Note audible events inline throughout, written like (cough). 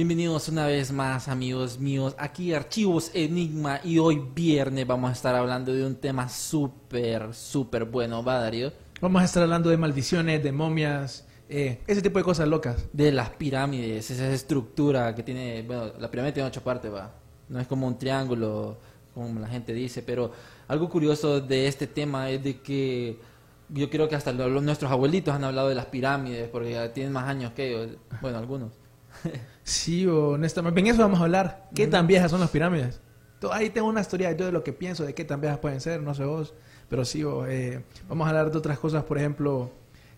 Bienvenidos una vez más amigos míos, aquí Archivos Enigma y hoy viernes vamos a estar hablando de un tema súper, súper bueno, ¿va Darío? Vamos a estar hablando de maldiciones, de momias, eh, ese tipo de cosas locas. De las pirámides, esa estructura que tiene, bueno, la pirámide tiene ocho partes, va, no es como un triángulo, como la gente dice, pero algo curioso de este tema es de que yo creo que hasta lo- los- nuestros abuelitos han hablado de las pirámides, porque tienen más años que ellos, bueno, algunos. Sí, honestamente, en eso vamos a hablar. ¿Qué tan viejas son las pirámides? Ahí tengo una historia yo de lo que pienso, de qué tan viejas pueden ser, no sé vos. Pero sí, o, eh, vamos a hablar de otras cosas, por ejemplo,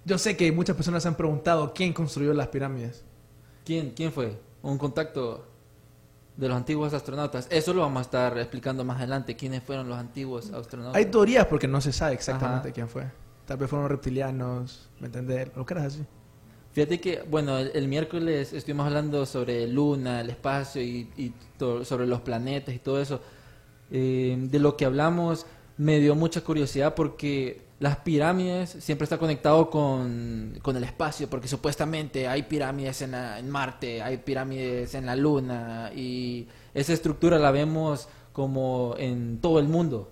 yo sé que muchas personas se han preguntado quién construyó las pirámides. ¿Quién, ¿Quién fue? Un contacto de los antiguos astronautas. Eso lo vamos a estar explicando más adelante. ¿Quiénes fueron los antiguos astronautas? Hay teorías porque no se sabe exactamente Ajá. quién fue. Tal vez fueron reptilianos, ¿me entendés? Lo que era así. Fíjate que, bueno, el, el miércoles estuvimos hablando sobre Luna, el espacio y, y to- sobre los planetas y todo eso. Eh, de lo que hablamos me dio mucha curiosidad porque las pirámides siempre está conectado con, con el espacio, porque supuestamente hay pirámides en, la- en Marte, hay pirámides en la Luna y esa estructura la vemos como en todo el mundo.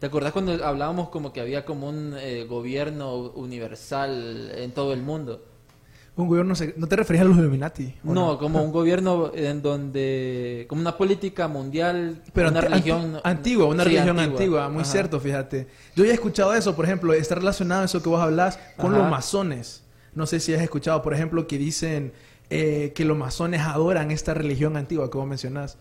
¿Te acordás cuando hablábamos como que había como un eh, gobierno universal en todo el mundo? Un gobierno, ¿no te referías a los Illuminati? ¿o No, como un gobierno en donde, como una política mundial, Pero una religión anti- antigua, una Sí, religión antigua, muy Ajá. cierto, fíjate. Yo ya he escuchado eso, por ejemplo, está relacionado eso que vos hablas con Ajá. los masones. No sé si has escuchado, por ejemplo, que dicen eh, que los masones adoran esta religión antigua que vos mencionás.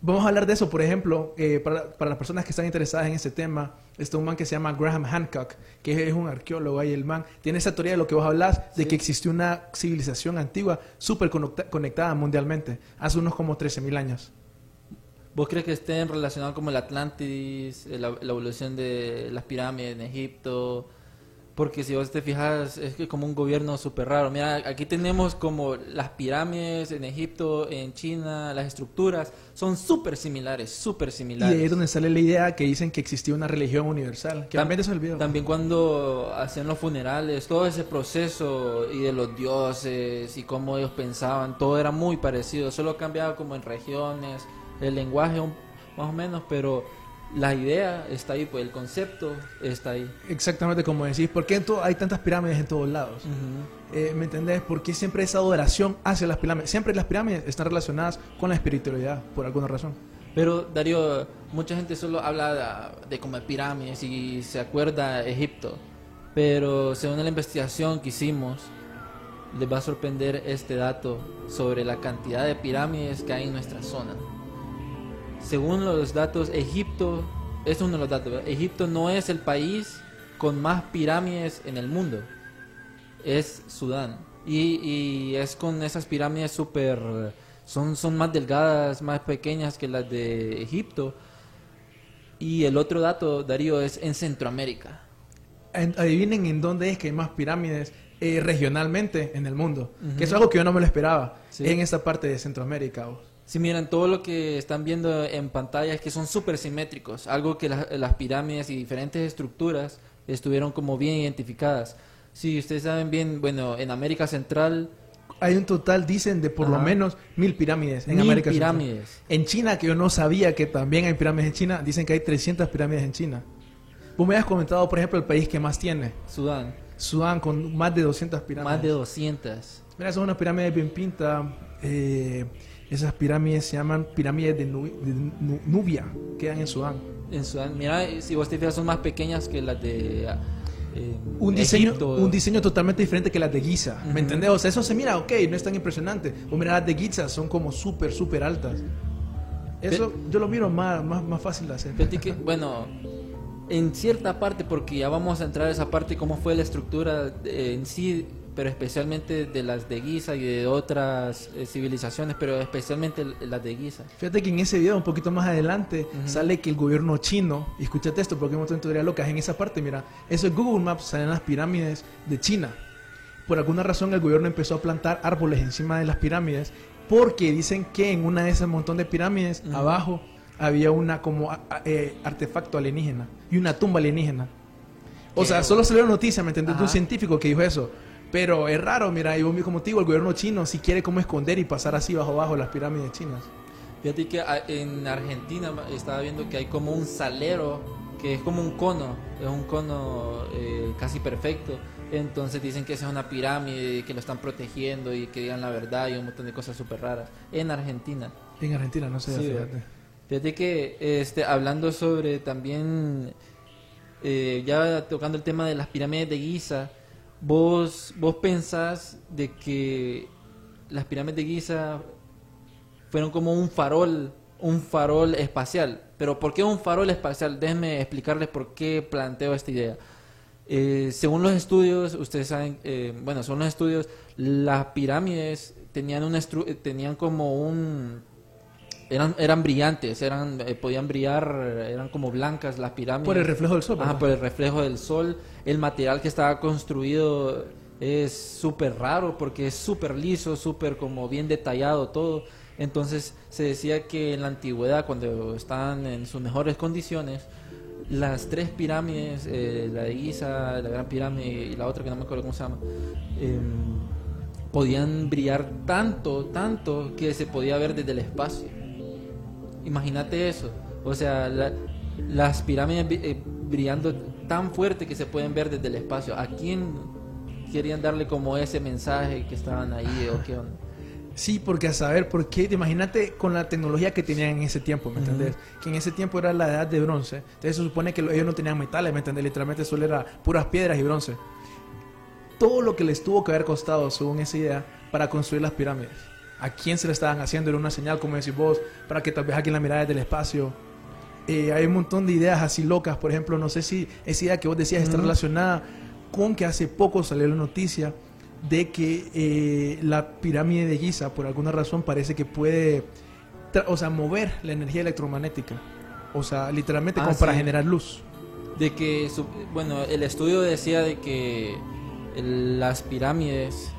Vamos a hablar de eso, por ejemplo, eh, para, para las personas que están interesadas en ese tema, está un man que se llama Graham Hancock, que es un arqueólogo ahí, el man tiene esa teoría de lo que vos hablas, de Sí. que existió una civilización antigua súper conecta- conectada mundialmente, hace unos como 13.000 años. ¿Vos crees que estén relacionados como el Atlantis, la, la evolución de las pirámides en Egipto? Porque si vos te fijas, es que como un gobierno súper raro. Mira, aquí tenemos como las pirámides en Egipto, en China, las estructuras son súper similares, súper Y similares. ahí es donde sale la idea que dicen que existía una religión universal. Que también se olvidó. También cuando hacían los funerales, todo ese proceso y de los dioses y cómo ellos pensaban, todo era muy parecido, solo cambiaba como en regiones, el lenguaje un- más o menos, pero la idea está ahí, pues el concepto está ahí. Exactamente como decís. ¿Por qué hay tantas pirámides en todos lados? Eh, ¿Me entendés? ¿Por qué siempre esa adoración hacia las pirámides? Siempre las pirámides están relacionadas con la espiritualidad, por alguna razón. Pero Darío, mucha gente solo habla de, de como de pirámides y se acuerda Egipto, pero según la investigación que hicimos, les va a sorprender este dato sobre la cantidad de pirámides que hay en nuestra zona. Según los datos, Egipto, es uno de los datos, ¿verdad? Egipto no es el país con más pirámides en el mundo, es Sudán. Y, y es con esas pirámides súper, son, son más delgadas, más pequeñas que las de Egipto. Y el otro dato, Darío, es en Centroamérica. En- adivinen en dónde es que hay más pirámides eh, regionalmente en el mundo. Que es algo que yo no me lo esperaba. Sí. En esta parte de Centroamérica. vos. Si miran todo lo que están viendo en pantalla es que son súper simétricos, algo que la- las pirámides y diferentes estructuras estuvieron como bien identificadas. Si ustedes saben bien, bueno, en América Central, Hay un total, dicen, de por lo Ajá. menos mil pirámides en Mil América Central. pirámides. En China, que yo no sabía que también hay pirámides en China, dicen que hay 300 pirámides en China. Vos me habías comentado, por ejemplo, el país que más tiene. Sudán, Sudán, con más de 200 pirámides. más de 200. Mira, son unas pirámides bien pintas. eh, Esas pirámides se llaman pirámides de, Nu- de Nu- Nubia, quedan en Sudán. En Sudán, mira, si vos te fijas, son más pequeñas que las de. eh, Un diseño, Egipto. un diseño totalmente diferente que las de Giza, Ujú. ¿me entendés? O sea, eso se mira, ok, no es tan impresionante. O mira, las de Giza son como súper, súper altas. Eso yo lo miro más, más, más fácil de hacer. Que, (laughs) bueno, en cierta parte, porque ya vamos a entrar a esa parte, cómo fue la estructura eh, en sí, pero especialmente de las de Giza y de otras eh, civilizaciones, pero especialmente las de Giza. Fíjate que en ese video, un poquito más adelante, Ujú. sale que el gobierno chino, y escúchate esto porque montón de teorías locas en esa parte, mira, eso es Google Maps, salen las pirámides de China. Por alguna razón el gobierno empezó a plantar árboles encima de las pirámides, porque dicen que en una de esas montón de pirámides, Ujú. abajo, había una como a- a- eh, artefacto alienígena y una tumba alienígena. O Qué sea, solo salió noticia, ¿me entendés? De un científico que dijo eso. Pero es raro, mira, y vos, como te digo, el gobierno chino si quiere como esconder y pasar así bajo abajo las pirámides chinas. Fíjate que ah, en Argentina estaba viendo que hay como un salero, que es como un cono, es un cono eh, casi perfecto. Entonces dicen que esa es una pirámide, que lo están protegiendo y que digan la verdad y un montón de cosas súper raras. En Argentina. En Argentina, no sé, Sí, fíjate. Fíjate que este, hablando sobre también, eh, ya tocando el tema de las pirámides de Giza, vos, vos pensás de que las pirámides de Giza fueron como un farol, un farol espacial. Pero ¿por qué un farol espacial? Déjenme explicarles por qué planteo esta idea. Eh, según los estudios, ustedes saben, eh, bueno, son los estudios, las pirámides tenían, eh, tenían como un... Eran, eran brillantes, eran, eh, podían brillar, eran como blancas las pirámides. Por el reflejo del sol. ¿verdad? por el reflejo del sol. El material que estaba construido es súper raro porque es súper liso, súper como bien detallado todo. Entonces se decía que en la antigüedad, cuando estaban en sus mejores condiciones, las tres pirámides, eh, la de Giza, la Gran Pirámide y la otra que no me acuerdo cómo se llama, em, podían brillar tanto, tanto que se podía ver desde el espacio. Imagínate eso. O sea, la- las pirámides eh, brillando tan fuerte que se pueden ver desde el espacio. ¿A quién querían darle como ese mensaje que estaban ahí o qué onda? Sí, porque a saber por qué, imagínate con la tecnología que tenían en ese tiempo, ¿me entendés? Que en ese tiempo era la edad de bronce. Entonces se supone que lo- ellos no tenían metales, ¿me entendés? Literalmente solo era puras piedras y bronce. Todo lo que les tuvo que haber costado, según esa idea, para construir las pirámides. ¿A quién se le estaban haciendo? Era una señal, como decís vos, para que tal vez alguien la mirara desde el espacio. Eh, hay un montón de ideas así locas. Por ejemplo, no sé si esa idea que vos decías está Ujú. relacionada con que hace poco salió la noticia de que eh, la pirámide de Giza, por alguna razón, parece que puede, o sea, mover la energía electromagnética. O sea, literalmente Ah, como para sí. generar luz. De que, bueno, el estudio decía de que las pirámides,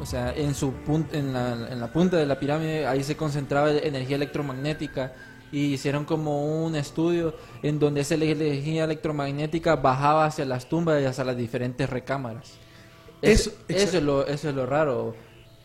o sea, en, su pun- en, la, en la punta de la pirámide, ahí se concentraba energía electromagnética y hicieron como un estudio en donde esa energía electromagnética bajaba hacia las tumbas y hacia las diferentes recámaras. Eso, Eso- eso es, lo, eso es lo raro.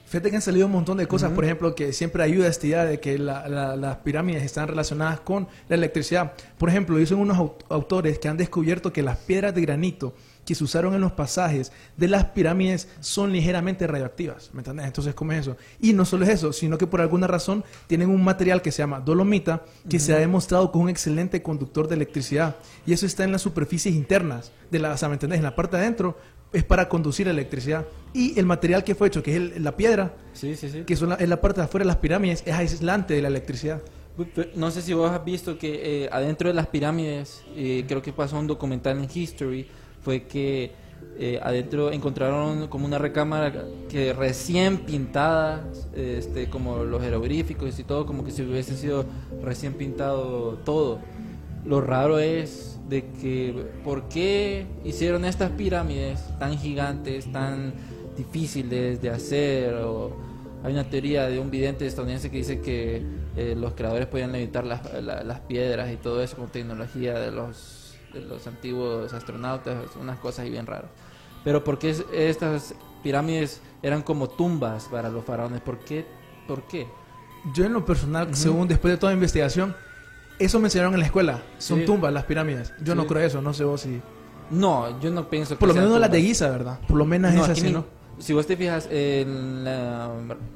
Fíjate que han salido un montón de cosas, por ejemplo, que siempre ayuda esta idea de que la- la- las pirámides están relacionadas con la electricidad. Por ejemplo, dicen unos au- autores que han descubierto que las piedras de granito que se usaron en los pasajes de las pirámides son ligeramente radioactivas. ¿Me entiendes? Entonces, ¿cómo es eso? Y no solo es eso, sino que por alguna razón tienen un material que se llama dolomita, que se ha demostrado como un excelente conductor de electricidad. Y eso está en las superficies internas de la, o sea, ¿me entendés? En la parte de adentro es para conducir electricidad. Y el material que fue hecho, que es el- la piedra, Sí, sí, sí. que son la, en la parte de afuera de las pirámides, es aislante de la electricidad. No sé si vos has visto que eh, adentro de las pirámides, eh, creo que pasó un documental en History, fue que eh, adentro encontraron como una recámara que recién pintada, este, como los jeroglíficos y todo, como que si hubiese sido recién pintado todo. Lo raro es de que, ¿por qué hicieron estas pirámides tan gigantes, tan difíciles de hacer? Hay una teoría de un vidente estadounidense que dice que eh, los creadores podían levitar las, la- las piedras y todo eso con tecnología de los, de los antiguos astronautas, unas cosas ahí bien raras. Pero ¿por qué es- estas pirámides eran como tumbas para los faraones? ¿Por qué? ¿Por qué? Yo en lo personal, Ujú. según después de toda investigación, eso me enseñaron en la escuela. Son Sí. tumbas las pirámides. Yo Sí. no creo eso, no sé vos si... No, yo no pienso que Por lo menos las de tumbas. Giza, ¿verdad? Por lo menos No, esas sí, ni- ¿no? si vos te fijas en la,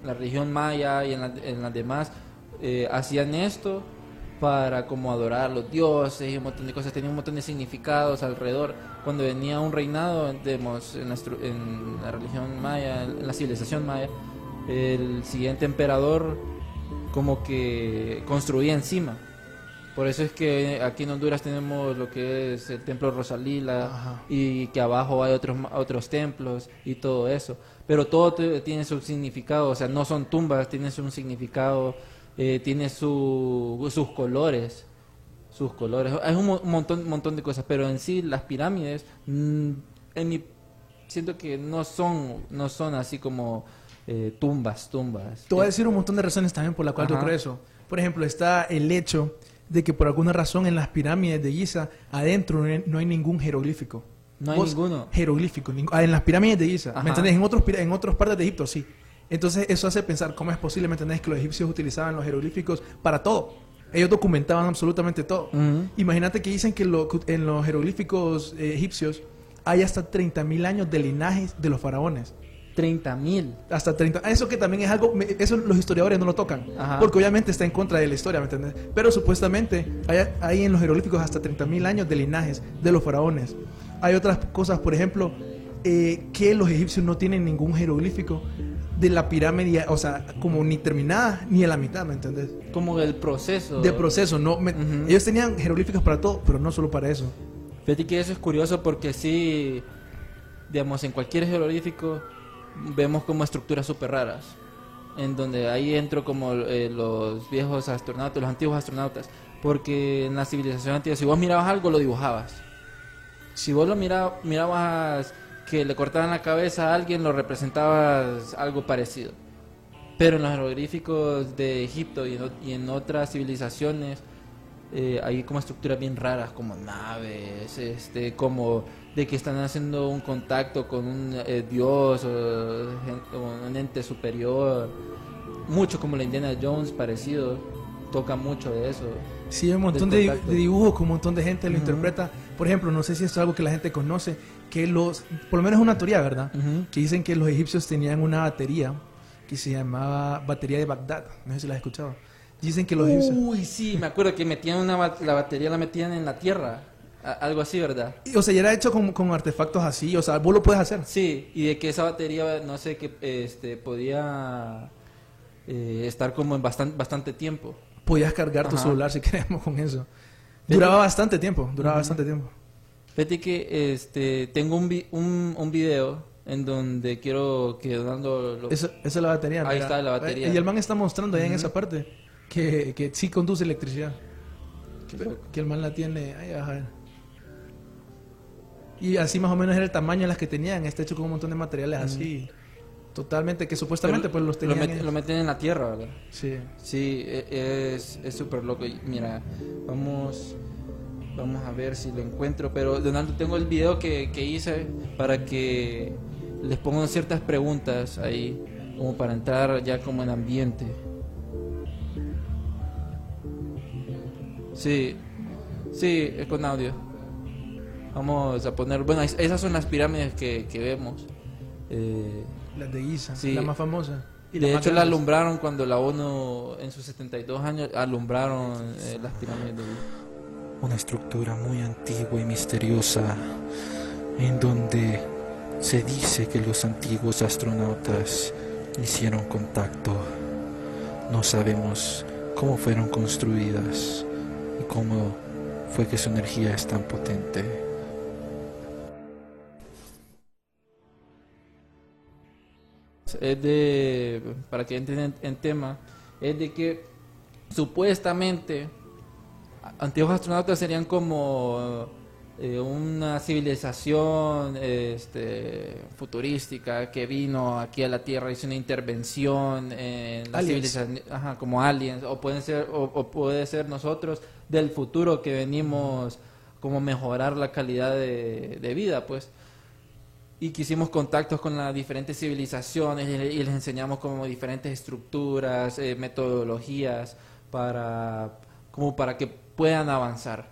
la religión maya y en, la- en las demás, eh, hacían esto para como adorar a los dioses y un montón de cosas, tenía un montón de significados alrededor. Cuando venía un reinado, digamos, en la, estru- en la religión maya, en la civilización maya, el siguiente emperador como que construía encima. Por eso es que aquí en Honduras tenemos lo que es el templo Rosalila Ajá. y que abajo hay otros otros templos y todo eso. Pero todo tiene su significado, o sea, no son tumbas, tiene un significado, eh, tiene su, sus colores, sus colores. Es un, mo- un montón, montón de cosas, pero en sí las pirámides, mm, en mi, siento que no son, no son así como eh, tumbas, tumbas. Te voy a decir un montón de razones también por la cual yo Ajá. creo eso. Por ejemplo, está el hecho de que por alguna razón en las pirámides de Giza adentro no hay, no hay ningún jeroglífico. No hay ninguno. Jeroglífico. ah, en las pirámides de Giza. Ajá. ¿Me entendés? En otros, en otras partes de Egipto, sí. Entonces eso hace pensar cómo es posible, ¿me entendés? Que los egipcios utilizaban los jeroglíficos para todo. Ellos documentaban absolutamente todo. Ujú. Imagínate que dicen que lo- en los jeroglíficos eh, egipcios hay hasta 30.000 años de linajes de los faraones. 30 mil. Hasta 30. Eso que también es algo. Eso los historiadores no lo tocan. Ajá. Porque obviamente está en contra de la historia, ¿me entiendes? Pero supuestamente hay, hay en los jeroglíficos hasta 30.000 años de linajes de los faraones. Hay otras cosas, por ejemplo, eh, que los egipcios no tienen ningún jeroglífico de la pirámide, o sea, como ni terminada ni a la mitad, ¿me entendés? Como el proceso. De proceso, no. me- Ujú. Ellos tenían jeroglíficos para todo, pero no solo para eso. Fíjate que eso es curioso porque sí, digamos, en cualquier jeroglífico vemos como estructuras súper raras. En donde ahí entro como eh, los viejos astronautas, los antiguos astronautas. Porque en la civilización antigua, si vos mirabas algo, lo dibujabas. Si vos lo mira- mirabas que le cortaban la cabeza a alguien, lo representabas algo parecido. Pero en los jeroglíficos de Egipto y en, y en otras civilizaciones eh, hay como estructuras bien raras, como naves, este, como de que están haciendo un contacto con un eh, dios o, o un ente superior. Mucho como la Indiana Jones parecido, toca mucho de eso. Sí, hay un montón de, dibujos que un montón de gente lo Ujú. interpreta. Por ejemplo, no sé si esto es algo que la gente conoce, que los, por lo menos es una teoría, ¿verdad? Que dicen que los egipcios tenían una batería que se llamaba batería de Bagdad. No sé si la has escuchado. Dicen que los egipcios... Uy, sí, me acuerdo que metían una la batería la metían en la tierra, a- algo así, ¿verdad? Y, O sea, ya era hecho con, con artefactos así, o sea, vos lo puedes hacer. Sí, y de que esa batería, no sé, que este, podía eh, estar como en bastante, bastante tiempo. Podías cargar tu celular si queremos con eso. Duraba bastante tiempo, duraba bastante tiempo. Fíjate que este, tengo un, vi- un, un video en donde quiero que Donaldo lo... Esa, esa es la batería. Ahí mira. está la batería. Y el man está mostrando allá en esa parte que, que sí conduce electricidad. Pero que el man la tiene. Ahí vas a ver. Y así más o menos era el tamaño de las que tenían. Está hecho con un montón de materiales así. Totalmente, que supuestamente pues los lo, tenían. met- en- lo meten en la tierra, ¿verdad? Sí. Sí, e- es es súper loco. Y Mira, vamos vamos a ver si lo encuentro. Pero, Donaldo, tengo el video que, que hice para que les pongan ciertas preguntas ahí, como para entrar ya como en ambiente. Sí, sí, es con audio. Vamos a poner, bueno, es- esas son las pirámides que, que vemos. Eh, Las de Giza, Sí. la más famosa. Y de hecho, la alumbraron cuando la ONU, en sus 72 años, alumbraron eh, las pirámides de Giza. Una estructura muy antigua y misteriosa en donde se dice que los antiguos astronautas hicieron contacto. No sabemos cómo fueron construidas y cómo fue que su energía es tan potente. es de, para que entren en, tema, es de que supuestamente antiguos astronautas serían como eh, una civilización este, futurística que vino aquí a la Tierra, hizo una intervención en la Aliens. civilización, ajá, como aliens, o pueden ser, o, o puede ser nosotros del futuro que venimos como mejorar la calidad de, de vida, pues y que hicimos contactos con las diferentes civilizaciones y les enseñamos como diferentes estructuras, eh, metodologías para como para que puedan avanzar.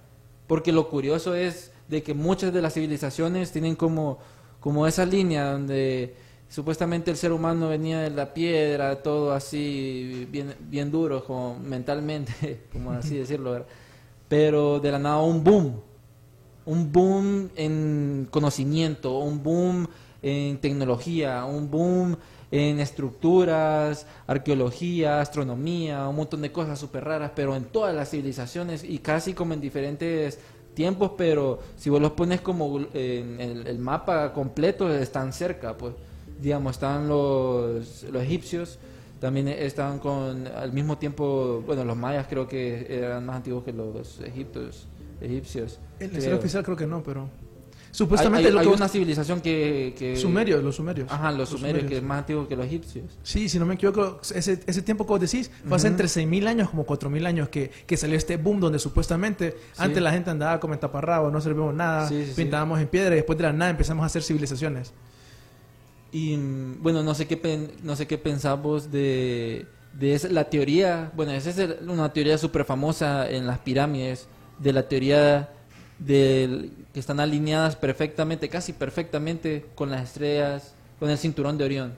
Porque lo curioso es de que muchas de las civilizaciones tienen como como esa línea donde Supuestamente el ser humano venía de la piedra, todo así, bien, bien duro, como mentalmente, (laughs) como así decirlo, ¿verdad? Pero de la nada un boom, un boom en conocimiento, un boom en tecnología, un boom en estructuras, arqueología, astronomía, un montón de cosas súper raras, pero en todas las civilizaciones y casi como en diferentes tiempos, pero si vos los pones como en el, el mapa completo, están cerca, pues, digamos, están los, los egipcios, también estaban con, al mismo tiempo, bueno, los mayas creo que eran más antiguos que los egiptos, egipcios. El creo. oficial creo que no, pero... Hay, Supuestamente hay- lo hay que... una civilización que... que Sumerios, los sumerios. Ajá, los, sumerios, que es más antiguo que los egipcios. Sí, si no me equivoco, ese, ese tiempo que vos decís fue hace entre 6.000 años como 4.000 años que, que salió este boom donde supuestamente antes la gente andaba como en taparrabo, no servíamos nada, Sí, sí, sí. pintábamos en piedra y después de la nada empezamos a hacer civilizaciones. Y mm, bueno, no sé qué pen- no sé qué pensamos de, de esa- la teoría, bueno, esa es una teoría súper famosa en las pirámides, de la teoría del que están alineadas perfectamente, casi perfectamente con las estrellas, con el cinturón de Orión.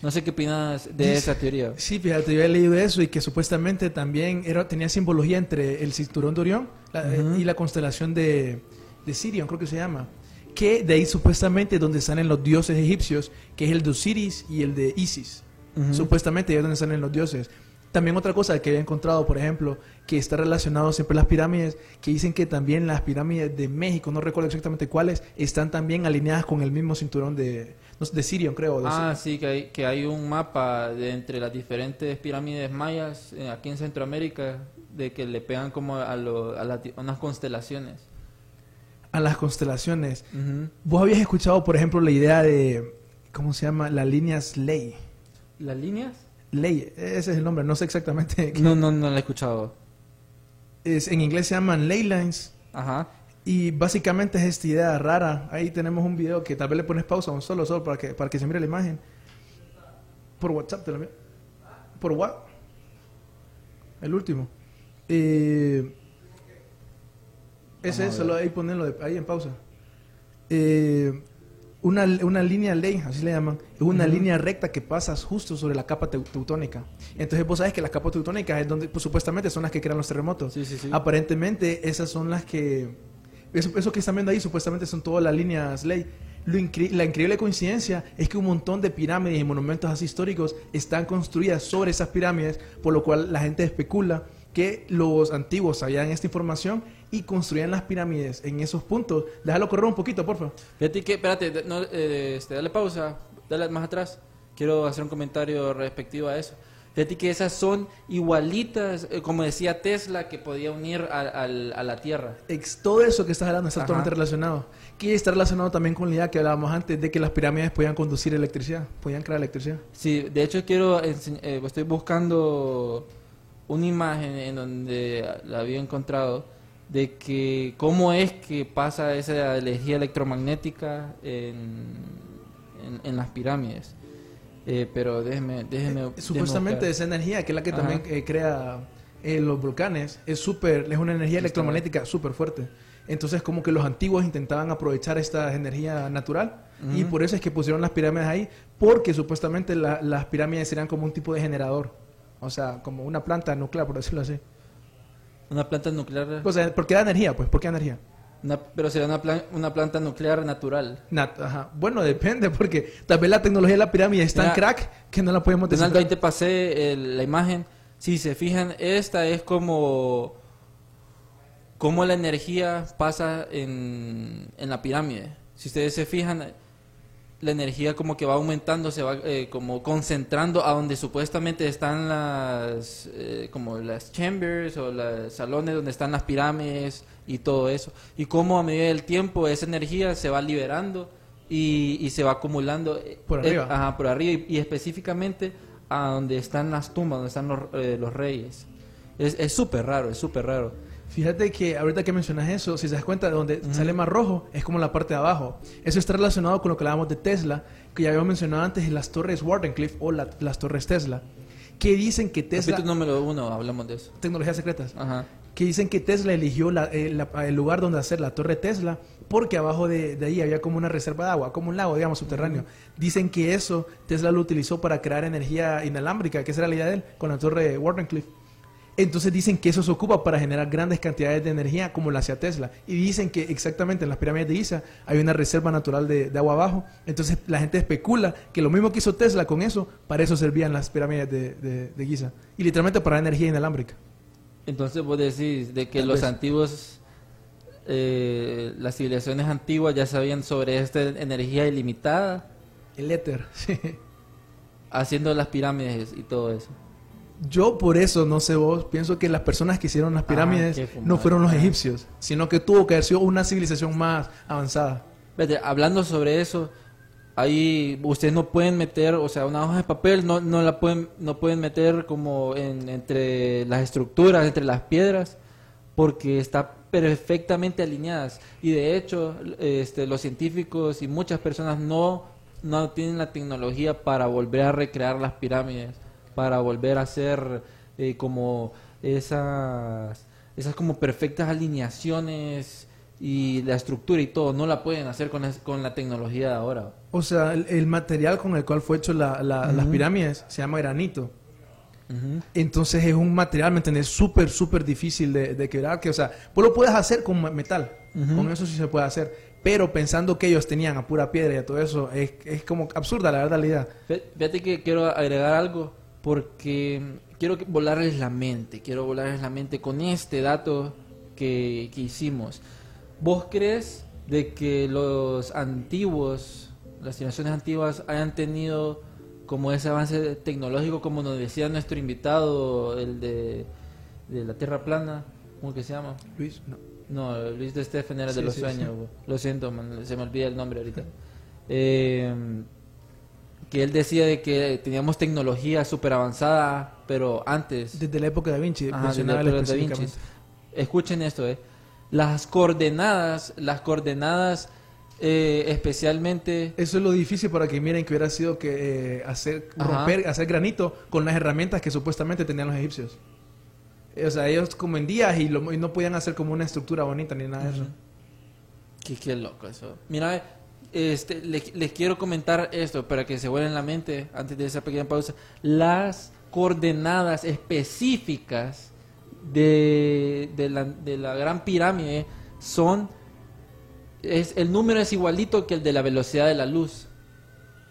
No sé qué opinas de Dice- esa teoría. Sí, fíjate, yo había leído eso y que supuestamente también era, tenía simbología entre el cinturón de Orión la- Ujú. y la constelación de, de Sirion, creo que se llama. Que de ahí supuestamente es donde salen los dioses egipcios, que es el de Osiris y el de Isis. Ujú. Supuestamente ahí es donde salen los dioses. También otra cosa que había encontrado, por ejemplo, que está relacionado siempre a las pirámides, que dicen que también las pirámides de México, no recuerdo exactamente cuáles, están también alineadas con el mismo cinturón de, no de Sirion, creo. de Ah, sí, que hay, que hay un mapa de entre las diferentes pirámides mayas eh, aquí en Centroamérica, de que le pegan como a, lo- a, la- a unas constelaciones. a las constelaciones. Vos habías escuchado, por ejemplo, la idea de, ¿cómo se llama? Las líneas ley. ¿Las líneas? Ley, ese es el nombre, no sé exactamente. (laughs) No, no, no la he escuchado. Es, en inglés se llaman ley lines. Ajá. Y básicamente es esta idea rara. Ahí tenemos un video que tal vez le pones pausa un solo, solo para que, para que se mire la imagen. Por WhatsApp te lo envío. Por WhatsApp. El último. Eh, ese es, solo ahí ponerlo de- ahí en pausa. Eh, una, una línea ley, así le llaman, es una línea recta que pasas justo sobre la capa teu- teutónica. Entonces vos sabes que las capas teutónicas es donde pues, supuestamente son las que crean los terremotos. Sí, sí, sí. Aparentemente esas son las que... Eso, eso que están viendo ahí supuestamente son todas las líneas ley. Lo incre- la increíble coincidencia es que un montón de pirámides y monumentos así históricos están construidas sobre esas pirámides, por lo cual la gente especula que los antiguos sabían esta información y construían las pirámides en esos puntos. Déjalo correr un poquito, por favor. Fíjate que, espérate, no, eh, este, dale pausa, dale más atrás. Quiero hacer un comentario respectivo a eso. Fíjate que esas son igualitas, eh, como decía Tesla, que podía unir a, al- a la Tierra. Ex- todo eso que estás hablando está Ajá. totalmente relacionado. Que está relacionado también con la idea que hablábamos antes de que las pirámides podían conducir electricidad, podían crear electricidad. Sí, de hecho quiero, eh, estoy buscando una imagen en donde la había encontrado de que cómo es que pasa esa energía electromagnética en, en, en las pirámides. Eh, pero déjeme, déjeme, déjeme Supuestamente buscar. esa energía, que es la que Ajá. también eh, crea eh, los volcanes, es súper, es una energía electromagnética súper fuerte. Entonces como que los antiguos intentaban aprovechar esta energía natural y por eso es que pusieron las pirámides ahí, porque supuestamente la- las pirámides eran como un tipo de generador. O sea, como una planta nuclear, por decirlo así. Una planta nuclear, O sea, ¿por qué da energía? Pues, ¿por qué da energía? una- pero sería una, plan- una planta nuclear natural. Nat- ajá. Bueno, depende, porque tal vez la tecnología de la pirámide es tan Mira, crack que no la podemos Donaldo, ahí te pasé la imagen. Si se fijan, esta es como cómo la energía pasa en, en la pirámide. Si ustedes se fijan, la energía como que va aumentando, se va eh, como concentrando a donde supuestamente están las eh, como las chambers o los salones donde están las pirámides y todo eso. Y cómo a medida del tiempo esa energía se va liberando y, y se va acumulando eh, Por eh, arriba. ajá, por arriba y, y específicamente a donde están las tumbas, donde están los, eh, los reyes. Es es súper raro, es súper raro. Fíjate que ahorita que mencionas eso, si se das cuenta de donde sale más rojo, es como la parte de abajo. Eso está relacionado con lo que hablábamos de Tesla, que ya habíamos mencionado antes, las torres Wardenclyffe o la- las torres Tesla, que dicen que Tesla... Capítulo número uno, hablamos de eso. Tecnologías secretas. Ajá. que dicen que Tesla eligió la- eh, la- el lugar donde hacer la torre Tesla porque abajo de, de ahí había como una reserva de agua, como un lago, digamos, subterráneo. Dicen que eso Tesla lo utilizó para crear energía inalámbrica, que esa era la idea de él, con la torre Wardenclyffe. Entonces dicen que eso se ocupa para generar grandes cantidades de energía como lo hacía Tesla. Y dicen que exactamente en las pirámides de Giza hay una reserva natural de, de agua abajo. Entonces la gente especula que lo mismo que hizo Tesla con eso, para eso servían las pirámides de, de- de Giza. Y literalmente para energía inalámbrica. Entonces vos decís de que Tal los vez. antiguos, eh, las civilizaciones antiguas ya sabían sobre esta energía ilimitada, El éter. (laughs) sí. haciendo las pirámides y todo eso. Yo por eso, no sé vos, pienso que las personas que hicieron las Ah, pirámides no fueron los egipcios, sino que tuvo que haber sido una civilización más avanzada. Vete, hablando sobre eso, ahí ustedes no pueden meter, o sea, una hoja de papel no, no la pueden, no pueden meter como en, entre las estructuras, entre las piedras, porque está perfectamente alineadas. Y de hecho, este, los científicos y muchas personas no, no tienen la tecnología para volver a recrear las pirámides, para volver a hacer eh, como esas, esas como perfectas alineaciones y la estructura y todo, no la pueden hacer con, es- con la tecnología de ahora. O sea, el, el material con el cual fue hecho la- la- las pirámides se llama granito. Entonces es un material, ¿me entendés? Súper, súper difícil de, de quebrar. Que, o sea, vos lo puedes hacer con me- metal. Con eso sí se puede hacer. Pero pensando que ellos tenían a pura piedra y a todo eso, es, es como absurda la verdad la idea. Fí- Fíjate que quiero agregar algo porque quiero volarles la mente, quiero volarles la mente con este dato que, que hicimos. ¿Vos crees de que los antiguos, las generaciones antiguas hayan tenido como ese avance tecnológico como nos decía nuestro invitado, el de, de la Tierra plana, ¿cómo que se llama? Luis, no. No, Luis de Stephen era Sí, de los sí, sueños. güey. Lo siento, man, se me olvida el nombre ahorita. (laughs) Eh, que él decía de que teníamos tecnología súper avanzada, pero antes. Desde la época de Vinci, Ajá, desde la época de Vinci. Escuchen esto, eh. Las coordenadas, las coordenadas eh, especialmente Eso es lo difícil para que miren que hubiera sido que eh, hacer Ajá. romper, hacer granito con las herramientas que supuestamente tenían los egipcios. Eh, O sea, ellos como en días y, lo- y no podían hacer como una estructura bonita ni nada de eso. Qué, qué loco eso. Mira, este, les, les quiero comentar esto para que se vuelen la mente antes de esa pequeña pausa. Las coordenadas específicas de, la, gran pirámide son... Es, el número es igualito que el de la velocidad de la luz.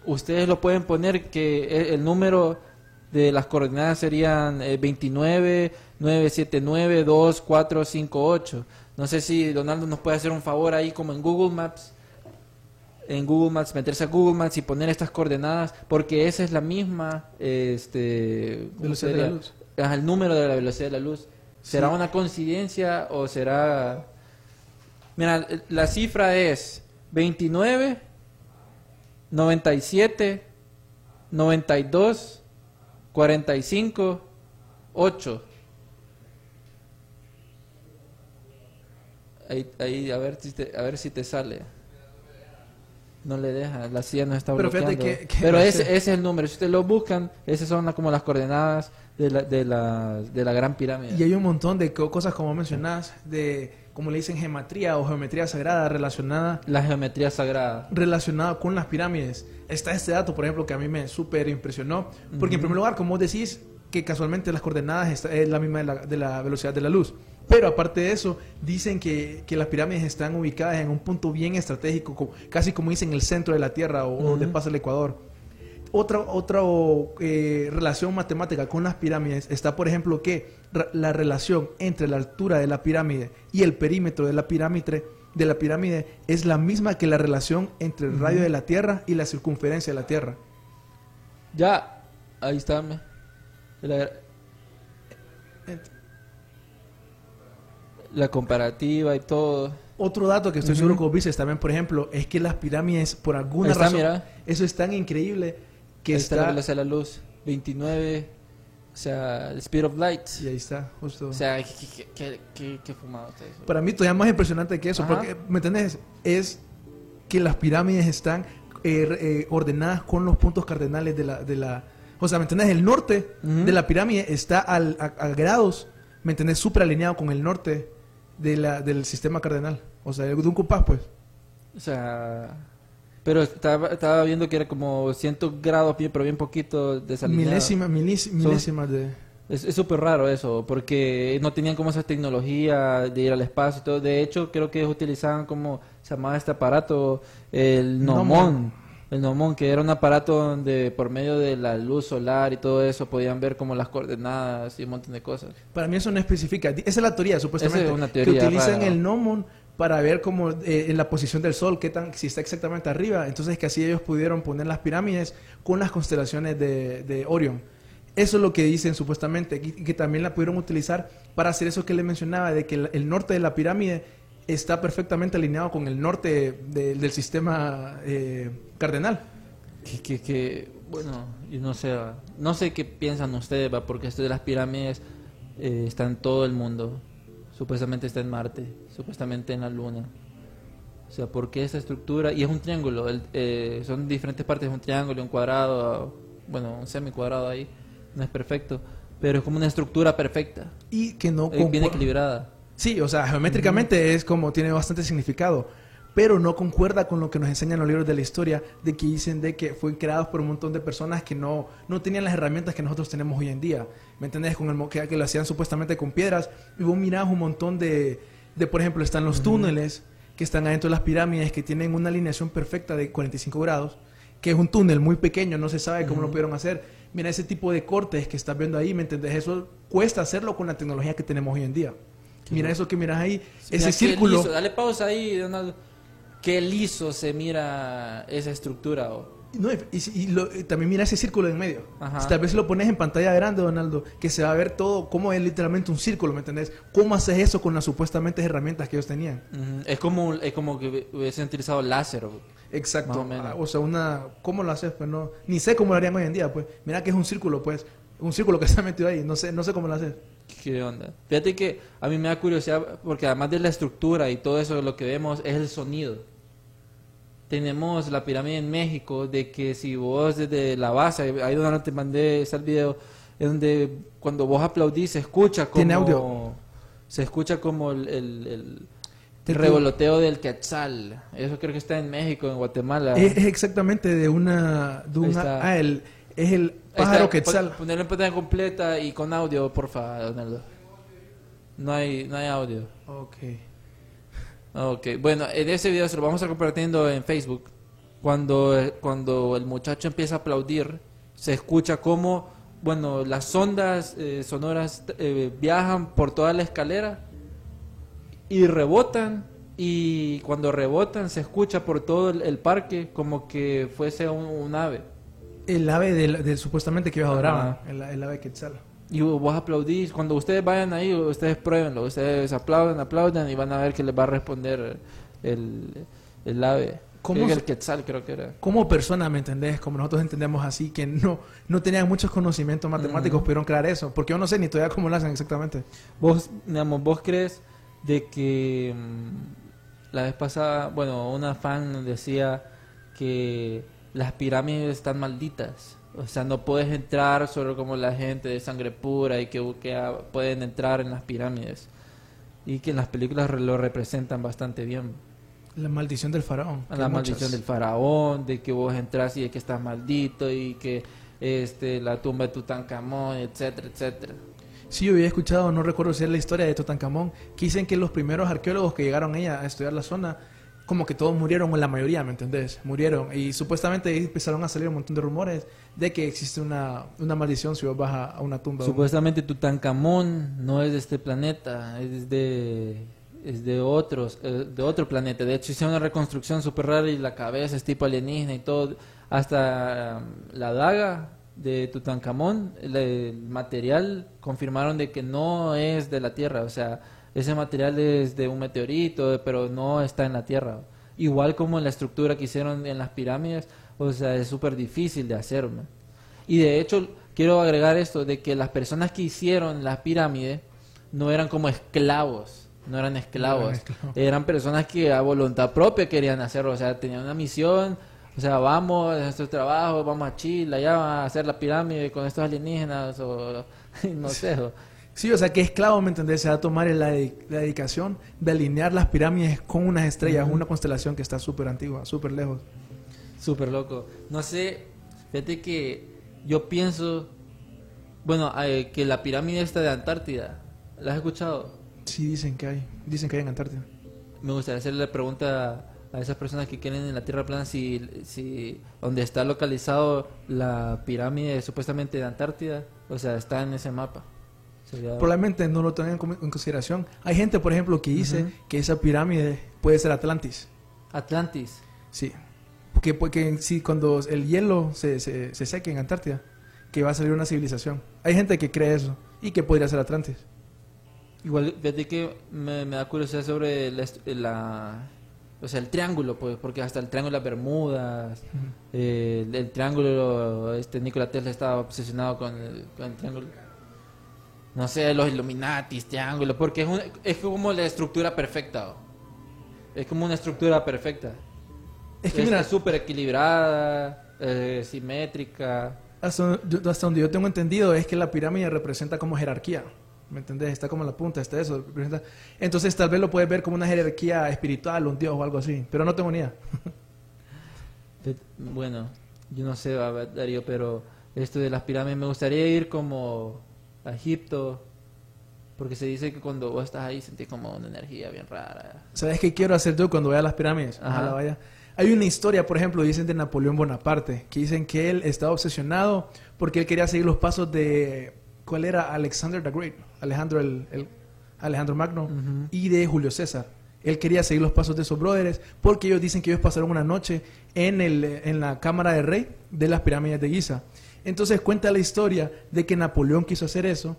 Ustedes lo pueden poner que e- el número de las coordenadas serían eh, 29, 979, 2, 4, 5, 8. No sé si Donaldo nos puede hacer un favor ahí como en Google Maps. En Google Maps, meterse a Google Maps y poner estas coordenadas, porque esa es la misma este, ¿cómo Velocidad de la luz. El número de la velocidad de la luz. ¿Será Sí. una coincidencia o será... Mira, la cifra es 29, 97, 92, 45, 8. Ahí, ahí a, ver si te, a ver si te sale. No le deja, la silla no está Pero fíjate bloqueando. que- que- Pero ese, ese es el número. Si ustedes lo buscan, esas son la- como las coordenadas de la, de la, de la Gran Pirámide. Y hay un montón de co- cosas, como mencionás, de, como le dicen, geometría o geometría sagrada relacionada, La geometría sagrada. relacionada con las pirámides. Está este dato, por ejemplo, que a mí me súper impresionó. Porque en primer lugar, como vos decís, que casualmente las coordenadas es la misma de la, de la velocidad de la luz. Pero aparte de eso, dicen que, que las pirámides están ubicadas en un punto bien estratégico, co- casi como dicen, en el centro de la Tierra o donde pasa el Ecuador. Otra, otra eh, relación matemática con las pirámides está, por ejemplo, que la relación entre la altura de la pirámide y el perímetro de la pirámide, de la pirámide es la misma que la relación entre el radio de la Tierra y la circunferencia de la Tierra. Ya, ahí está. me- La, la comparativa y todo. Otro dato que estoy seguro que vos viste también, por ejemplo, es que las pirámides, por alguna está, razón, mira. eso es tan increíble que está, la está... velocidad de la luz. 29, o sea, el speed of light. y ahí está, justo. O sea, qué, fumado está eso. Para mí todavía más impresionante que eso, Ajá. porque, ¿me entendés? Es que las pirámides están eh, eh, ordenadas con los puntos cardenales de la, de la... O sea, ¿me entendés? El norte de la pirámide está al- a, a grados ¿me entendés? Súper alineado con el norte de la, del sistema cardenal. O sea, de un compás, pues. O sea, pero estaba, estaba viendo que era como 100 grados, pero bien poquito desalineado. Milésima, milis- milésimas de... Es es súper raro eso, porque no tenían como esa tecnología de ir al espacio y todo. De hecho, creo que ellos utilizaban como, se llamaba este aparato, el Nomon. Nomon. El Nomon, que era un aparato donde por medio de la luz solar y todo eso podían ver como las coordenadas y un montón de cosas. Para mí eso no especifica. Esa es la teoría, supuestamente. Esa es una teoría que utilizan rara. el gnomon para ver cómo eh, en la posición del sol, qué tan, si está exactamente arriba. Entonces que así ellos pudieron poner las pirámides con las constelaciones de, de Orion. Eso es lo que dicen supuestamente. Y que también la pudieron utilizar para hacer eso que le mencionaba, de que el, el norte de la pirámide está perfectamente alineado con el norte de- del sistema eh, cardenal. Que, que, que, bueno, yo no sé, no sé qué piensan ustedes, va, porque esto de las pirámides eh, está en todo el mundo. Supuestamente está en Marte, supuestamente en la Luna. O sea, ¿por qué esa estructura? Y es un triángulo, el- eh, son diferentes partes de un triángulo, un cuadrado, bueno, un semicuadrado ahí, no es perfecto, pero es como una estructura perfecta, Y que no eh, bien equilibrada. Sí, o sea, geométricamente es como tiene bastante significado, pero no concuerda con lo que nos enseñan los libros de la historia, de que dicen de que fue creados por un montón de personas que no, no tenían las herramientas que nosotros tenemos hoy en día. ¿Me entendés? Con el, que, que lo hacían supuestamente con piedras. Y vos mirás un montón de, de por ejemplo, están los túneles que están adentro de las pirámides, que tienen una alineación perfecta de 45 grados, que es un túnel muy pequeño, no se sabe cómo lo pudieron hacer. Mira ese tipo de cortes que estás viendo ahí, ¿me entendés? Eso cuesta hacerlo con la tecnología que tenemos hoy en día. Mira eso que miras ahí, ese Mira, círculo. liso, dale pausa ahí, Donaldo. Qué liso se mira esa estructura. oh. No, y, y- lo- también mira ese círculo en medio. Ajá. Si tal vez lo pones en pantalla grande, Donaldo, que se va a ver todo, cómo es literalmente un círculo, ¿me entendés? ¿Cómo haces eso con las supuestamente herramientas que ellos tenían? Ujú, Es como, es como que hubiesen utilizado láser. Exacto. O. Ah, O sea, una, ¿cómo lo haces? Pues no, ni sé cómo lo harían hoy en día, pues. Mira que es un círculo, pues. Un círculo que está metido ahí. No sé, no sé cómo lo haces. ¿Qué onda? Fíjate que a mí me da curiosidad porque además de la estructura y todo eso lo que vemos es el sonido. Tenemos la pirámide en México de que si vos desde la base, ahí donde te mandé ese video, es donde cuando vos aplaudís se escucha como... Tiene audio. Se escucha como el, el, el- Te- el revoloteo del quetzal. Eso creo que está en México, en Guatemala. Es, exactamente de una... De una está. ah, el, es el Ahí pájaro está, quetzal. pon- Ponerlo en pantalla completa y con audio, porfa, Donaldo. No hay, no hay audio. Ok. Ok, bueno, en ese video se lo vamos a compartiendo en Facebook. Cuando, cuando el muchacho empieza a aplaudir, se escucha como, bueno, las ondas eh, sonoras eh, viajan por toda la escalera y rebotan. Y cuando rebotan, se escucha por todo el, el parque como que fuese un, un ave. El ave del, del supuestamente que ellos adoraban. El, el ave quetzal. Y vos aplaudís. Cuando ustedes vayan ahí, ustedes pruébenlo. Ustedes aplaudan, aplaudan y van a ver que les va a responder el, el ave. ¿Cómo que el quetzal creo que era. como persona, ¿me entendés? Como nosotros entendemos así, que no, no tenían muchos conocimientos matemáticos, pudieron crear eso. Porque yo no sé ni todavía cómo lo hacen exactamente. Vos, digamos, vos crees de que mm, la vez pasada, bueno, una fan decía que las pirámides están malditas. O sea, no puedes entrar solo como la gente de sangre pura y que, que ah, pueden entrar en las pirámides. Y que en las películas lo representan bastante bien. La maldición del faraón. la maldición muchas. del faraón, de que vos entras y de que estás maldito y que este la tumba de Tutankamón, etcétera, etcétera. Sí, yo había escuchado, no recuerdo si es la historia de Tutankamón, que dicen que los primeros arqueólogos que llegaron ella a estudiar la zona, como que todos murieron, o la mayoría, ¿me entendés? Murieron. Y supuestamente empezaron a salir un montón de rumores de que existe una, una maldición si vos vas a, una tumba. Supuestamente Tutankamón no es de este planeta, es de es de otros eh, de otro planeta. De hecho hicieron una reconstrucción súper rara y la cabeza es tipo alienígena y todo. Hasta um, la daga de Tutankamón, el material confirmaron de que no es de la Tierra, o sea, ese material es de un meteorito, pero no está en la Tierra. Igual como en la estructura que hicieron en las pirámides, o sea, es súper difícil de hacer. ¿no? Y de hecho, quiero agregar esto, de que las personas que hicieron las pirámides no eran como esclavos, no eran esclavos, eran esclavos. eran personas que a voluntad propia querían hacerlo, o sea, tenían una misión, o sea, vamos a nuestro trabajo, vamos a Chile, allá a hacer la pirámide con estos alienígenas, o (laughs) no sé, o- Sí, o sea que esclavo, ¿me entendés? Se va a tomar la, de- la dedicación de alinear las pirámides con unas estrellas, una constelación que está súper antigua, súper lejos. Súper loco. No sé, fíjate que yo pienso, bueno, eh, que la pirámide esta de Antártida, ¿la has escuchado? Sí, dicen que hay. Dicen que hay en Antártida. Me gustaría hacerle la pregunta a esas personas que creen en la Tierra plana si, si donde está localizado la pirámide supuestamente de Antártida, o sea, está en ese mapa. Sería- Probablemente no lo tengan en consideración. Hay gente, por ejemplo, que dice que esa pirámide puede ser Atlantis. Atlantis. Sí. Porque, porque sí, cuando el hielo se, se, se seque en Antártida, que va a salir una civilización. Hay gente que cree eso y que podría ser Atlantis. Igual, fíjate que me, me da curiosidad sobre la, o sea, el triángulo, pues, porque hasta el triángulo de las Bermudas, eh, el, el triángulo, este Nikola Tesla estaba obsesionado con el, con el triángulo. No sé, los Illuminatis, triángulo, porque es, un- es como la estructura perfecta. ¿o? Es como una estructura perfecta. Es que mira, súper equilibrada, eh, simétrica. hasta, hasta donde yo tengo entendido es que la pirámide representa como jerarquía. ¿Me entendés? Está como la punta, está eso. representa- Entonces tal vez lo puedes ver como una jerarquía espiritual, un dios o algo así. Pero no tengo ni idea. (laughs) Bueno, yo no sé, Darío, pero esto de las pirámides me gustaría ir como a Egipto, porque se dice que cuando vos estás ahí sentís como una energía bien rara. ¿Sabes qué quiero hacer yo cuando vaya a las pirámides? Ajá. Ojalá vaya. Hay una historia, por ejemplo, dicen de Napoleón Bonaparte, que dicen que él estaba obsesionado porque él quería seguir los pasos de ¿cuál era? Alexander the Great, Alejandro el, el- Alejandro Magno y de Julio César. Él quería seguir los pasos de esos brothers porque ellos dicen que ellos pasaron una noche en el en la cámara de rey de las pirámides de Giza. Entonces cuenta la historia de que Napoleón quiso hacer eso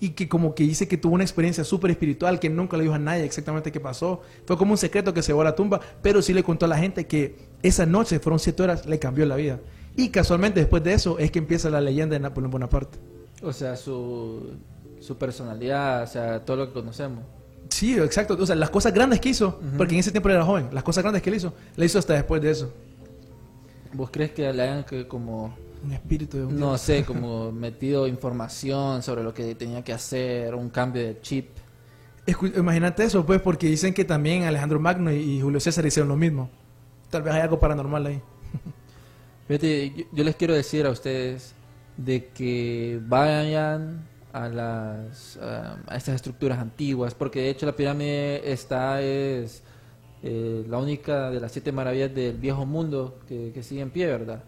y que como que dice que tuvo una experiencia súper espiritual que nunca le dijo a nadie exactamente qué pasó. Fue como un secreto que se llevó a la tumba, pero sí le contó a la gente que esa noche, fueron siete horas, le cambió la vida. Y casualmente después de eso es que empieza la leyenda de Napoleón Bonaparte. O sea, su, su personalidad, o sea, todo lo que conocemos. Sí, exacto. O sea, las cosas grandes que hizo, porque en ese tiempo era joven, las cosas grandes que él hizo, le hizo hasta después de eso. ¿Vos crees que le hayan que como, Un espíritu de un no sé, (laughs) como metido información sobre lo que tenía que hacer, un cambio de chip? Escu- Imagínate eso, pues, porque dicen que también Alejandro Magno y, Julio César hicieron lo mismo. Tal vez hay algo paranormal ahí. (laughs) Fíjate, yo, yo les quiero decir a ustedes de que vayan a las a estas estructuras antiguas, porque de hecho la pirámide está es eh, la única de las siete maravillas del viejo mundo que, que sigue en pie, ¿verdad?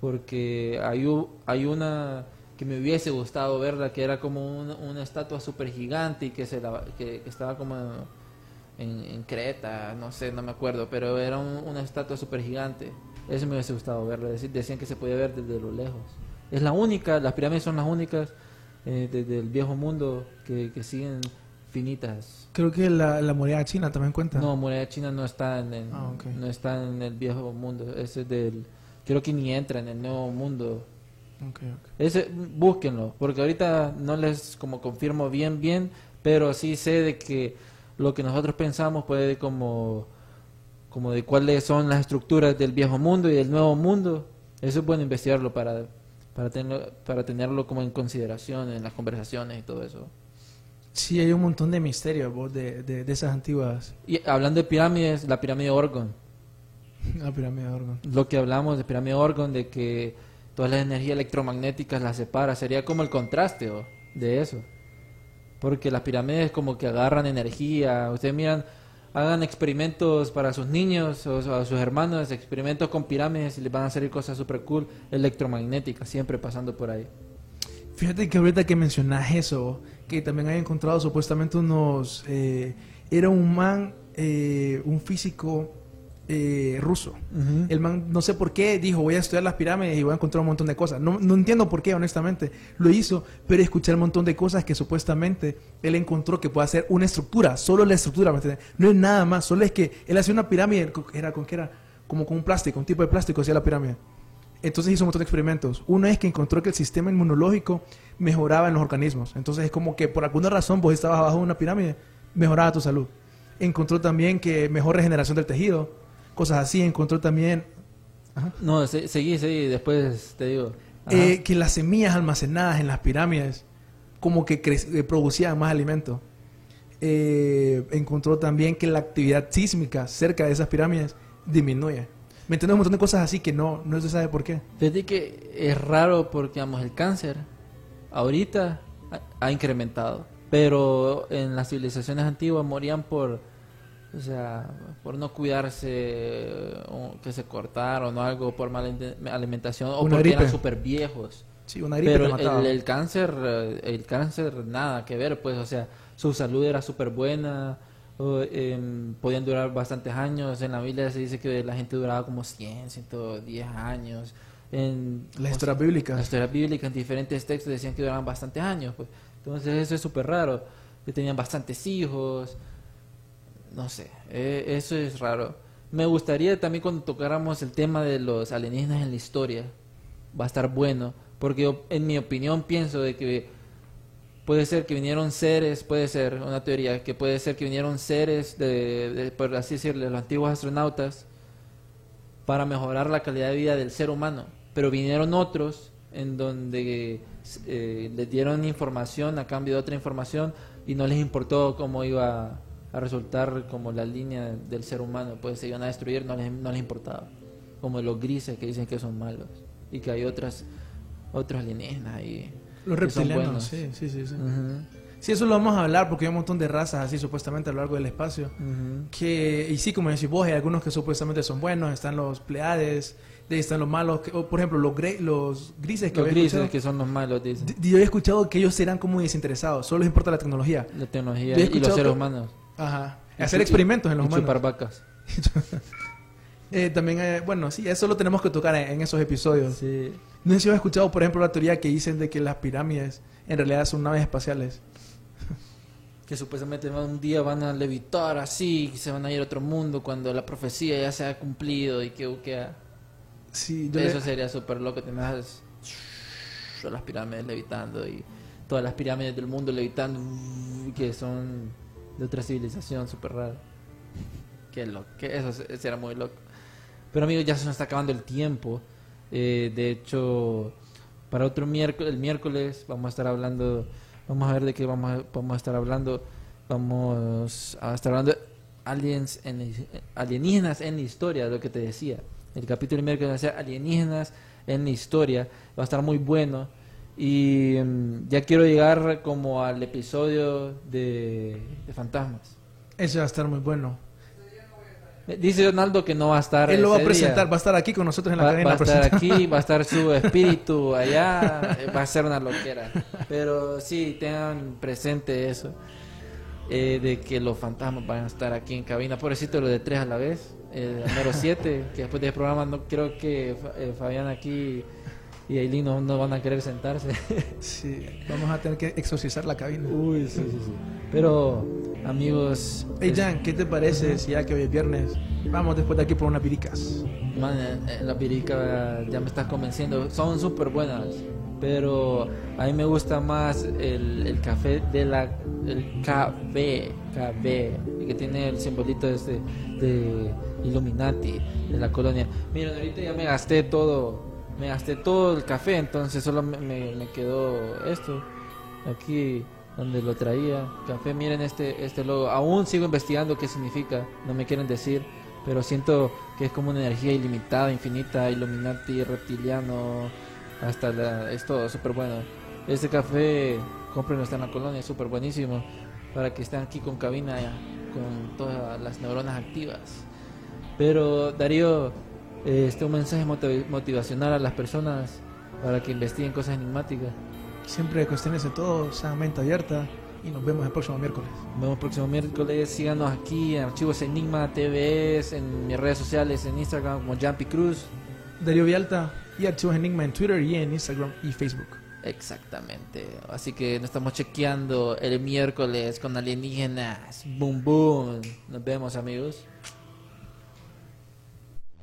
Porque hay, hay una que me hubiese gustado verla, que era como una, una estatua súper gigante y que, se la- que, que estaba como en, en Creta, no sé, no me acuerdo, pero era un- una estatua súper gigante. Eso me hubiese gustado verla, deci- decían que se podía ver desde lo lejos. Es la única, las pirámides son las únicas eh, desde el viejo mundo que, que siguen finitas. Creo que la, la muralla china también cuenta. No, muralla china no está en el, Ah, ok. no está en el viejo mundo, ese es del, creo que ni entra en el nuevo mundo. Ok, ok. Ese, búsquenlo, porque ahorita no les como confirmo bien, bien, pero sí sé de que lo que nosotros pensamos puede como, como de cuáles son las estructuras del viejo mundo y del nuevo mundo. Eso es bueno investigarlo para, para, tenerlo, para tenerlo como en consideración en las conversaciones y todo eso. Sí, hay un montón de misterios de, de, de esas antiguas. Y hablando de pirámides, la pirámide de Orgon. (laughs) La pirámide de Orgon. Lo que hablamos de pirámide de Orgon, de que todas las energías electromagnéticas las separa, sería como el contraste ¿o? de eso. Porque las pirámides como que agarran energía. Ustedes miran, hagan experimentos para sus niños o a sus hermanos, experimentos con pirámides y les van a salir cosas super cool electromagnéticas, siempre pasando por ahí. Fíjate que ahorita que mencionas eso, que también hay encontrado supuestamente unos... eh, era un man, eh, un físico eh, ruso. El man, no sé por qué, dijo, voy a estudiar las pirámides y voy a encontrar un montón de cosas. No, no entiendo por qué, honestamente. Lo hizo, pero escuché un montón de cosas que supuestamente él encontró que puede hacer una estructura, solo la estructura, ¿me entiendes? No es nada más, solo es que él hacía una pirámide, era con qué era, como con un plástico, un tipo de plástico hacía la pirámide. Entonces hizo un montón de experimentos. Uno es que encontró que el sistema inmunológico mejoraba en los organismos. Entonces es como que por alguna razón vos estabas abajo de una pirámide, mejoraba tu salud. Encontró también que mejor regeneración del tejido, cosas así. Encontró también No, se- seguí, seguí, después te digo. Ajá. eh, que las semillas almacenadas en las pirámides como que eh, producían más alimento. Eh, encontró también que la actividad sísmica cerca de esas pirámides disminuye. ¿Me entiendes? Un montón de cosas así que no, no se sabe por qué. Fíjate que es raro porque, digamos, el cáncer ahorita ha, ha incrementado. Pero en las civilizaciones antiguas morían por, o sea, por no cuidarse, o que se cortaron o algo, por mala alimentación, o Una porque eran súper viejos. Sí, una gripe Pero te el, el cáncer, eh, el cáncer nada que ver, pues, o sea, su salud era súper buena, o, em, podían durar bastantes años. En la Biblia se dice que la gente duraba como 100, 110 años. En Las historias bíblicas. las historias bíblicas en diferentes textos decían que duraban bastantes años, pues. Entonces eso es súper raro, que tenían bastantes hijos, no sé, eh, eso es raro. Me gustaría también cuando tocáramos el tema de los alienígenas en la historia, va a estar bueno, porque en mi opinión pienso de que puede ser que vinieron seres, puede ser una teoría, que puede ser que vinieron seres, de, de- por así decirlo, los antiguos astronautas, para mejorar la calidad de vida del ser humano, pero vinieron otros en donde eh, les dieron información a cambio de otra información y no les importó cómo iba a resultar como la línea del ser humano, pues se iban a destruir, no les, no les importaba, como los grises que dicen que son malos y que hay otras otros alienígenas ahí. Los reptilianos, sí, sí, sí. sí. Ujú, Sí, eso lo vamos a hablar porque hay un montón de razas así supuestamente a lo largo del espacio. ujú. Que, y sí, como decís vos, hay algunos que supuestamente son buenos, están los Pleiades, de ahí están los malos, que- o, por ejemplo, los, gre- los grises que Los grises que son los malos, dicen. Yo he escuchado que ellos serán como desinteresados, solo les importa la tecnología. La tecnología y los seres que- humanos. Ajá. Y Hacer experimentos en los y humanos. chupar vacas. (laughs) Eh, también, eh, bueno, sí, eso lo tenemos que tocar en, en esos episodios. Sí. No sé si has escuchado, por ejemplo, la teoría que dicen de que las pirámides en realidad son naves espaciales. (laughs) Que supuestamente un día van a levitar así, y se van a ir a otro mundo cuando la profecía ya se ha cumplido y que, que Sí, yo eso le- sería súper loco, te imaginas las pirámides levitando y todas las pirámides del mundo levitando que son de otra civilización súper rara. Qué loco, que eso será muy loco. Pero amigos, ya se nos está acabando el tiempo. Eh, de hecho, para otro miércoles, el miércoles vamos a estar hablando, vamos a ver de qué vamos a, vamos a estar hablando. Vamos a estar hablando de aliens en, alienígenas en la historia, lo que te decía. El capítulo del miércoles va a ser alienígenas en la historia. Va a estar muy bueno. Y mm, ya quiero llegar como al episodio de, de fantasmas. Ese va a estar muy bueno. Eh, Dice Donaldo que no va a estar. Él lo va a ese presentar, día. va a estar aquí con nosotros en la Va, cadena. va a estar aquí, (laughs) va a estar su espíritu allá, eh, va a ser una loquera. Pero sí, tengan presente eso, eh, de que los fantasmas van a estar aquí en cabina. Pobrecito lo de tres a la vez, el número siete, que después del programa no creo que eh, Fabián aquí y Aileen no, no van a querer sentarse. (laughs) Sí, vamos a tener que exorcizar la cabina. Uy, sí, sí, sí. Pero, amigos, Hey Jan, ¿qué te parece si ya que hoy es viernes vamos después de aquí por unas piricas? Man, eh, eh, la pirica ya me estás convenciendo. Son súper buenas. Pero a mí me gusta más el, el café de la. El KB. KB. el Que tiene el simbolito este de Illuminati de la colonia. Miren, ahorita ya me gasté todo. Me gasté todo el café. Entonces solo me, quedó esto. Aquí donde lo traía. Café, miren este, este logo. Aún sigo investigando qué significa. No me quieren decir pero siento que es como una energía ilimitada, infinita, Illuminati, reptiliano, hasta la, es todo súper bueno. Este café, cómprenlo, está en la colonia, súper buenísimo, para que estén aquí con cabina, con todas las neuronas activas. Pero Darío, este un mensaje motiv- motivacional a las personas para que investiguen cosas enigmáticas. Siempre cuestiones de todo, sean mente abierta y nos vemos el próximo miércoles. Nos vemos el próximo miércoles. Síganos aquí en Archivos Enigma TVS, en mis redes sociales, en Instagram como Jumpy Cruz. Darío Vialta y Archivos Enigma en Twitter y en Instagram y Facebook. Exactamente. Así que nos estamos chequeando el miércoles con alienígenas. Boom, boom. Nos vemos, amigos.